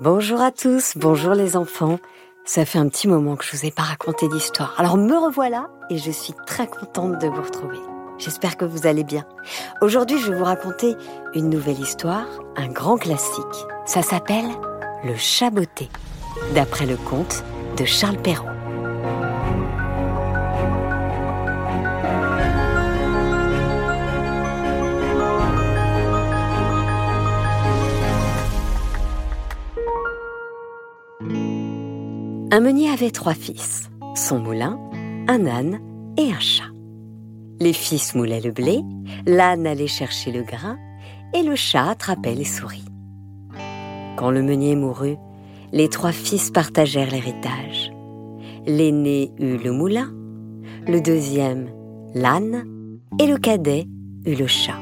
Bonjour à tous, bonjour les enfants. Ça fait un petit moment que je vous ai pas raconté d'histoire. Alors me revoilà et je suis très contente de vous retrouver. J'espère que vous allez bien. Aujourd'hui, je vais vous raconter une nouvelle histoire, un grand classique. Ça s'appelle Le Chaboté, d'après le conte de Charles Perrault. Un meunier avait trois fils, son moulin, un âne et un chat. Les fils moulaient le blé, l'âne allait chercher le grain et le chat attrapait les souris. Quand le meunier mourut, les trois fils partagèrent l'héritage. L'aîné eut le moulin, le deuxième l'âne et le cadet eut le chat,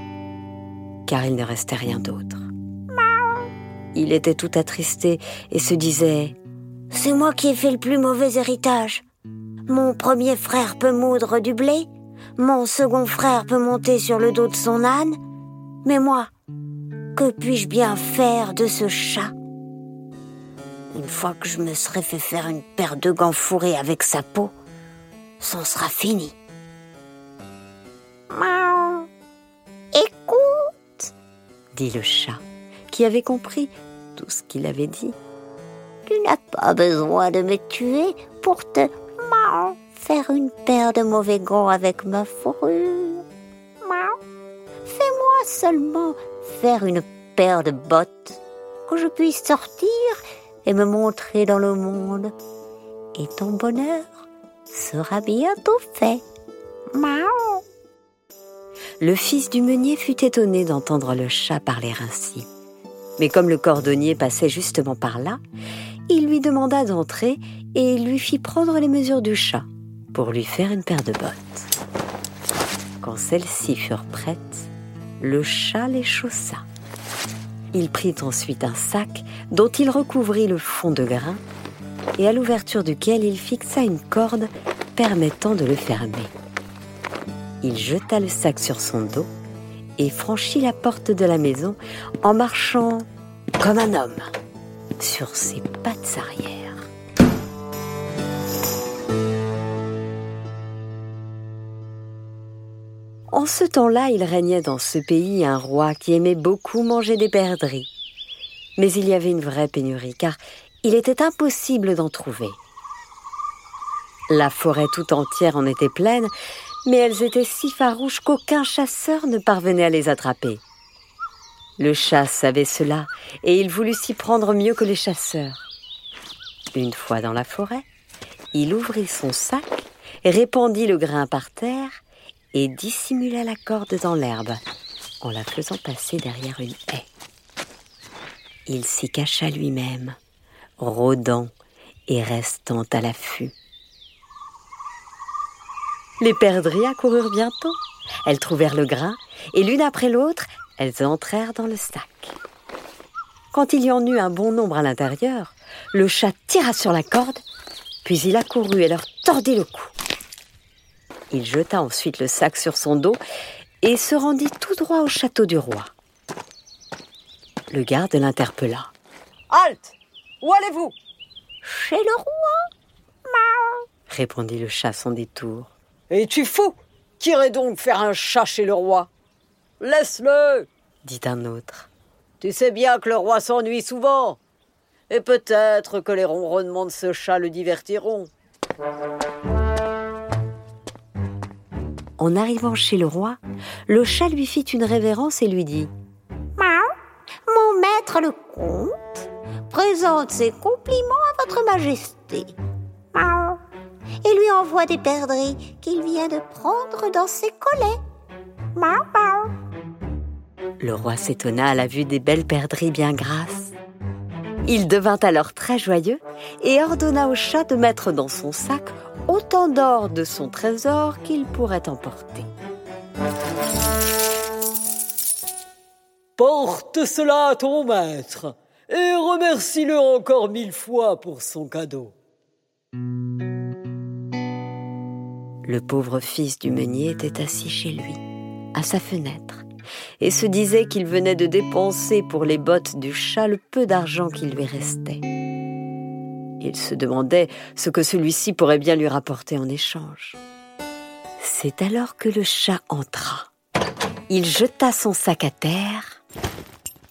car il ne restait rien d'autre. Il était tout attristé et se disait c'est moi qui ai fait le plus mauvais héritage. Mon premier frère peut moudre du blé, mon second frère peut monter sur le dos de son âne, mais moi, que puis-je bien faire de ce chat? Une fois que je me serai fait faire une paire de gants fourrés avec sa peau, c'en sera fini. Écoute, dit le chat, qui avait compris tout ce qu'il avait dit. Tu n'as pas besoin de me tuer pour te faire une paire de mauvais gants avec ma fourrure. Fais-moi seulement faire une paire de bottes que je puisse sortir et me montrer dans le monde. Et ton bonheur sera bientôt fait. Le fils du meunier fut étonné d'entendre le chat parler ainsi. Mais comme le cordonnier passait justement par là, il lui demanda d'entrer et lui fit prendre les mesures du chat pour lui faire une paire de bottes. Quand celles-ci furent prêtes, le chat les chaussa. Il prit ensuite un sac dont il recouvrit le fond de grain et à l'ouverture duquel il fixa une corde permettant de le fermer. Il jeta le sac sur son dos et franchit la porte de la maison en marchant comme un homme sur ses pattes arrière. En ce temps-là, il régnait dans ce pays un roi qui aimait beaucoup manger des perdrix. Mais il y avait une vraie pénurie, car il était impossible d'en trouver. La forêt tout entière en était pleine, mais elles étaient si farouches qu'aucun chasseur ne parvenait à les attraper. Le chat savait cela, et il voulut s'y prendre mieux que les chasseurs. Une fois dans la forêt, il ouvrit son sac, répandit le grain par terre et dissimula la corde dans l'herbe en la faisant passer derrière une haie. Il s'y cacha lui-même, rôdant et restant à l'affût. Les perdrix accoururent bientôt. Elles trouvèrent le grain et l'une après l'autre, elles entrèrent dans le sac. Quand il y en eut un bon nombre à l'intérieur, le chat tira sur la corde, puis il accourut et leur tordit le cou. Il jeta ensuite le sac sur son dos et se rendit tout droit au château du roi. Le garde l'interpella. Halte Où allez-vous? Chez le roi répondit le chat sans détour. Es-tu fou? Qu'irait donc faire un chat chez le roi? Laisse-le dit un autre. Tu sais bien que le roi s'ennuie souvent. Et peut-être que les ronronnements de ce chat le divertiront. En arrivant chez le roi, le chat lui fit une révérence et lui dit Mon maître le comte présente ses compliments à votre majesté. Et lui envoie des perdrix qu'il vient de prendre dans ses collets. Le roi s'étonna à la vue des belles perdrix bien grasses. Il devint alors très joyeux et ordonna au chat de mettre dans son sac autant d'or de son trésor qu'il pourrait emporter. Porte cela à ton maître et remercie-le encore mille fois pour son cadeau. Le pauvre fils du meunier était assis chez lui, à sa fenêtre, et se disait qu'il venait de dépenser pour les bottes du chat le peu d'argent qui lui restait. Il se demandait ce que celui-ci pourrait bien lui rapporter en échange. C'est alors que le chat entra. Il jeta son sac à terre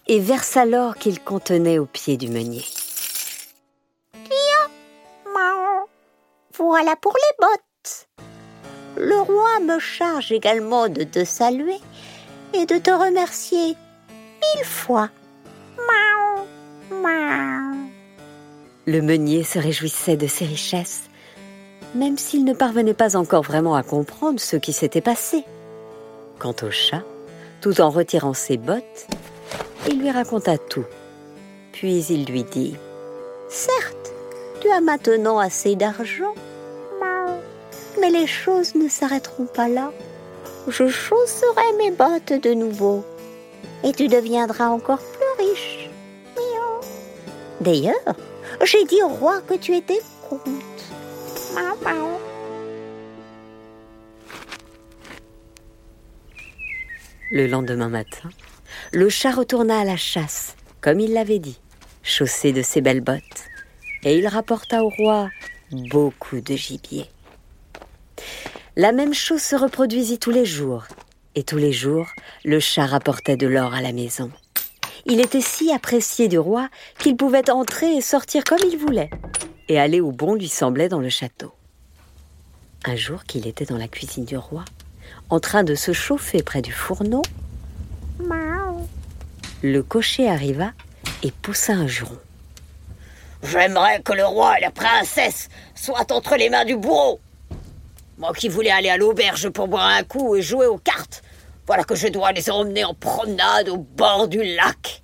et versa l'or qu'il contenait au pied du meunier. Voilà pour les bottes. Le roi me charge également de te saluer et de te remercier mille fois. Le meunier se réjouissait de ses richesses, même s'il ne parvenait pas encore vraiment à comprendre ce qui s'était passé. Quant au chat, tout en retirant ses bottes, il lui raconta tout. Puis il lui dit Certes, tu as maintenant assez d'argent mais les choses ne s'arrêteront pas là. Je chausserai mes bottes de nouveau et tu deviendras encore plus riche. D'ailleurs, j'ai dit au roi que tu étais compte. Le lendemain matin, le chat retourna à la chasse, comme il l'avait dit, chaussé de ses belles bottes, et il rapporta au roi beaucoup de gibier. La même chose se reproduisit tous les jours, et tous les jours, le chat rapportait de l'or à la maison. Il était si apprécié du roi qu'il pouvait entrer et sortir comme il voulait, et aller où bon lui semblait dans le château. Un jour qu'il était dans la cuisine du roi, en train de se chauffer près du fourneau, le cocher arriva et poussa un juron. J'aimerais que le roi et la princesse soient entre les mains du bourreau. Moi qui voulais aller à l'auberge pour boire un coup et jouer aux cartes, voilà que je dois les emmener en promenade au bord du lac.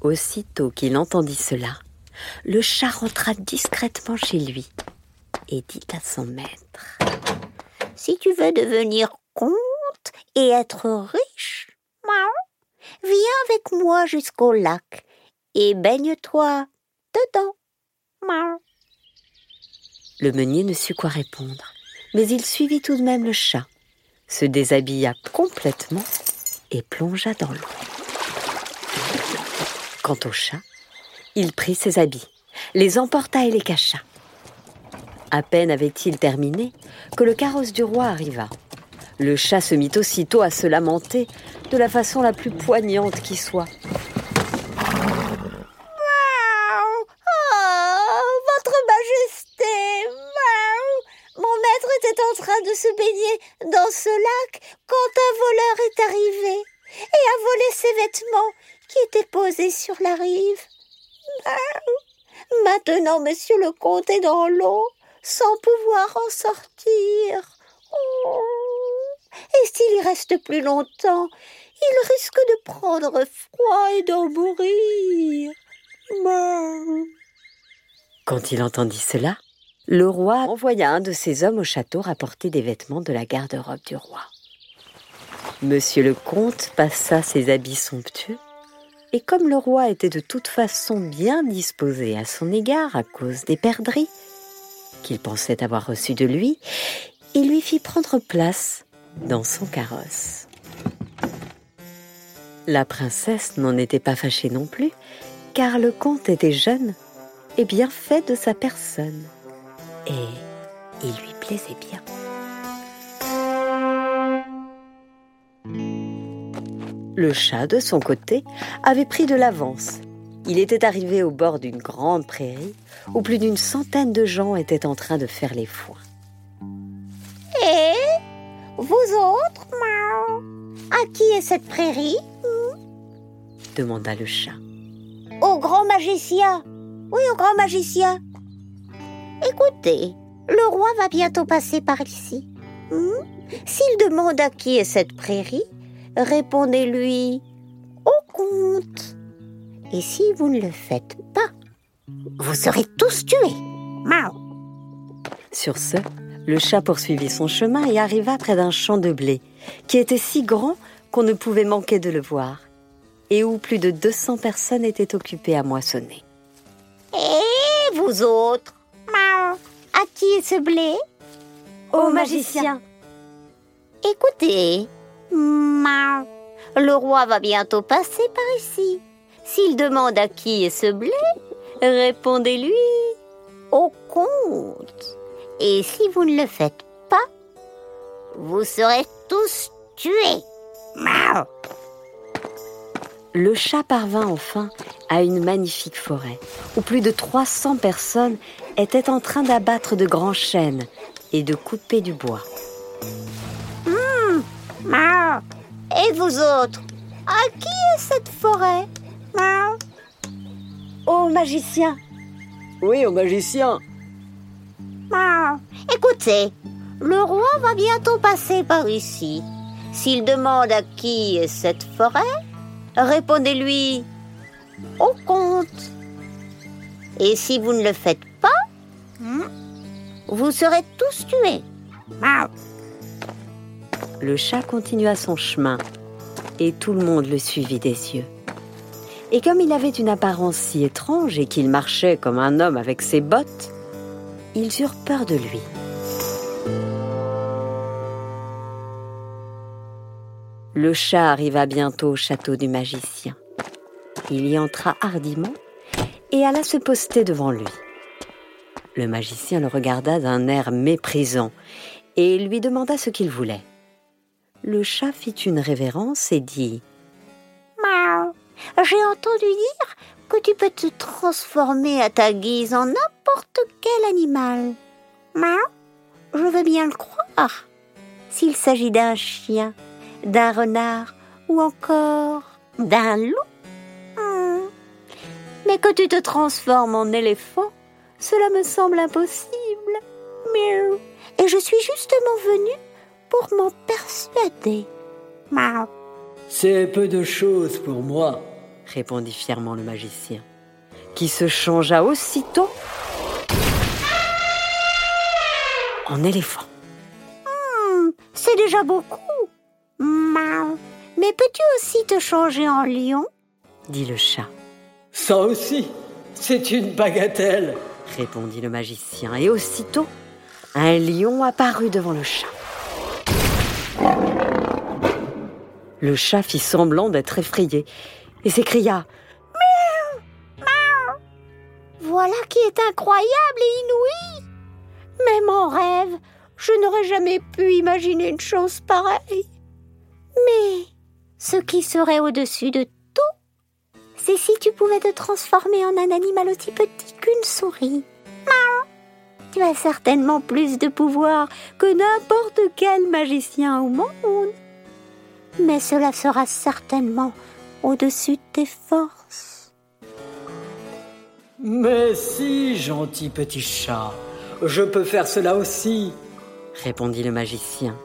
Aussitôt qu'il entendit cela, le chat rentra discrètement chez lui et dit à son maître Si tu veux devenir comte et être riche, viens avec moi jusqu'au lac et baigne-toi dedans. Le meunier ne sut quoi répondre mais il suivit tout de même le chat, se déshabilla complètement et plongea dans l'eau. Quant au chat, il prit ses habits, les emporta et les cacha. À peine avait-il terminé que le carrosse du roi arriva. Le chat se mit aussitôt à se lamenter de la façon la plus poignante qui soit. en train de se baigner dans quand un voleur est arrivé et a volé ses vêtements qui étaient posés sur la rive. Maintenant, monsieur le comte est dans l'eau sans pouvoir en sortir. Oh. Et s'il y reste plus longtemps, il risque de prendre froid et d'en mourir. Quand il entendit cela, le roi envoya un de ses hommes au château rapporter des vêtements de la garde-robe du roi. Monsieur le comte passa ses habits somptueux, et comme le roi était de toute façon bien disposé à son égard à cause des perdrix qu'il pensait avoir reçues de lui, il lui fit prendre place dans son carrosse. La princesse n'en était pas fâchée non plus, car le comte était jeune et bien fait de sa personne et il lui plaisait bien. Le chat, de son côté, avait pris de l'avance. Il était arrivé au bord d'une grande prairie où plus d'une centaine de gens étaient en train de faire les foins. Et vous autres, à qui est cette prairie? demanda le chat. Au grand magicien. Oui, au grand magicien. Écoutez, le roi va bientôt passer par ici. Hmm? S'il demande à qui est cette prairie, répondez-lui au comte. Et si vous ne le faites pas, vous serez tous tués. Mao. Sur ce, le chat poursuivit son chemin et arriva près d'un champ de blé, qui était si grand qu'on ne pouvait manquer de le voir, et où plus de 200 personnes étaient occupées à moissonner. Et vous autres à qui est ce blé? Au magicien. Écoutez, Le roi va bientôt passer par ici. S'il demande à qui est ce blé, répondez-lui au compte. Et si vous ne le faites pas, vous serez tous tués. Le chat parvint enfin à une magnifique forêt où plus de 300 personnes étaient en train d'abattre de grands chênes et de couper du bois. Et vous autres, à qui est cette forêt Au magicien Oui, au magicien. Écoutez, le roi va bientôt passer par ici. S'il demande à qui est cette forêt, répondez-lui au compte. Et si vous ne le faites pas, vous serez tous tués. Le chat continua son chemin et tout le monde le suivit des yeux. Et comme il avait une apparence si étrange et qu'il marchait comme un homme avec ses bottes, ils eurent peur de lui. Le chat arriva bientôt au château du magicien. Il y entra hardiment et alla se poster devant lui. Le magicien le regarda d'un air méprisant et lui demanda ce qu'il voulait. Le chat fit une révérence et dit J'ai entendu dire que tu peux te transformer à ta guise en n'importe quel animal. Je veux bien le croire. S'il s'agit d'un chien, d'un renard ou encore d'un loup. Hmm. Mais que tu te transformes en éléphant, cela me semble impossible. Et je suis justement venue pour m'en persuader. C'est peu de choses pour moi, répondit fièrement le magicien, qui se changea aussitôt en éléphant. Hmm, c'est déjà beaucoup. Mais peux-tu aussi te changer en lion? dit le chat. Ça aussi, c'est une bagatelle, répondit le magicien, et aussitôt, un lion apparut devant le chat. Le chat fit semblant d'être effrayé et s'écria Miaou Voilà qui est incroyable et inouï Même en rêve, je n'aurais jamais pu imaginer une chose pareille. Mais ce qui serait au-dessus de tout, c'est si tu pouvais te transformer en un animal aussi petit qu'une souris. Tu as certainement plus de pouvoir que n'importe quel magicien au monde. Mais cela sera certainement au-dessus de tes forces. Mais si, gentil petit chat, je peux faire cela aussi, répondit le magicien,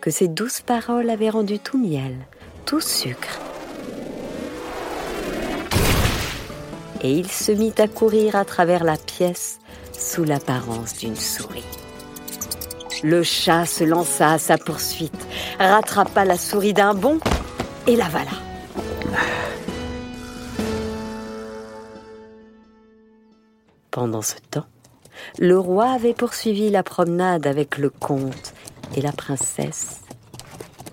que ses douces paroles avaient rendu tout miel, tout sucre. Et il se mit à courir à travers la pièce sous l'apparence d'une souris. Le chat se lança à sa poursuite, rattrapa la souris d'un bond et l'avala. Pendant ce temps, le roi avait poursuivi la promenade avec le comte et la princesse.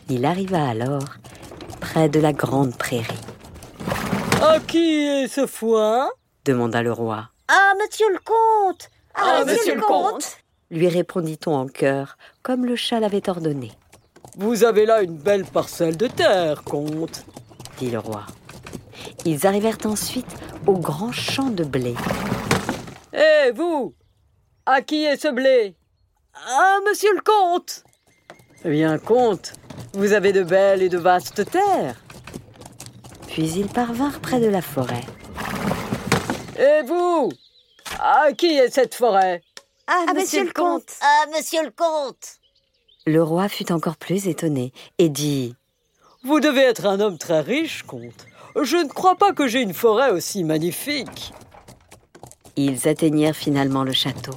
Il arriva alors près de la grande prairie. À qui est ce foin? demanda le roi. Ah, monsieur le comte Ah, monsieur le comte lui répondit-on en chœur, comme le chat l'avait ordonné. Vous avez là une belle parcelle de terre, comte, dit le roi. Ils arrivèrent ensuite au grand champ de blé. Eh, vous À qui est ce blé? Ah, monsieur le comte Eh bien, comte, vous avez de belles et de vastes terres. Puis ils parvinrent près de la forêt. Et vous À qui est cette forêt? Ah, monsieur, le comte Ah, monsieur le comte Le roi fut encore plus étonné et dit Vous devez être un homme très riche, comte. Je ne crois pas que j'ai une forêt aussi magnifique. Ils atteignirent finalement le château.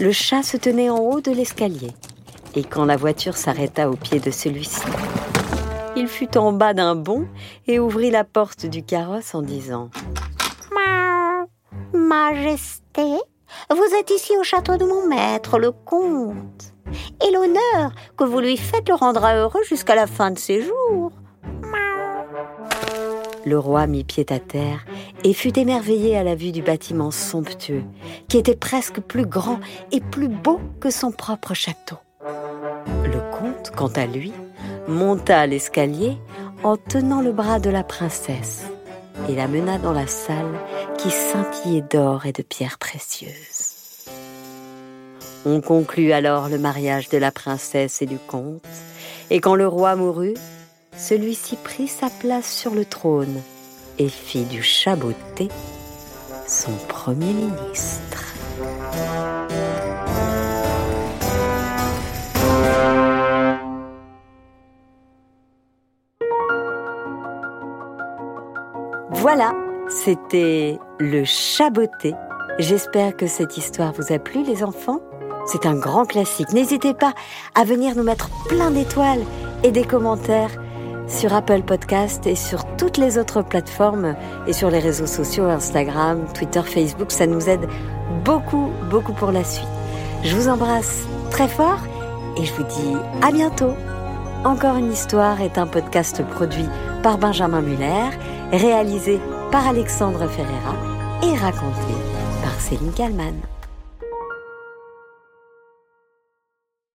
Le chat se tenait en haut de l'escalier. Et quand la voiture s'arrêta au pied de celui-ci, il fut en bas d'un bond et ouvrit la porte du carrosse en disant Majesté, vous êtes ici au château de mon maître, le comte. Et l'honneur que vous lui faites le rendra heureux jusqu'à la fin de ses jours. Le roi mit pied à terre et fut émerveillé à la vue du bâtiment somptueux, qui était presque plus grand et plus beau que son propre château. Le comte, quant à lui, monta l'escalier en tenant le bras de la princesse et la mena dans la salle qui scintillait d'or et de pierres précieuses. On conclut alors le mariage de la princesse et du comte, et quand le roi mourut, celui-ci prit sa place sur le trône et fit du chaboté son premier ministre. Voilà, c'était le chaboté. J'espère que cette histoire vous a plu les enfants. C'est un grand classique. N'hésitez pas à venir nous mettre plein d'étoiles et des commentaires sur Apple Podcast et sur toutes les autres plateformes et sur les réseaux sociaux, Instagram, Twitter, Facebook. Ça nous aide beaucoup, beaucoup pour la suite. Je vous embrasse très fort et je vous dis à bientôt. Encore une histoire est un podcast produit par Benjamin Muller, réalisé par Alexandre Ferreira et raconté par Céline Kallmann.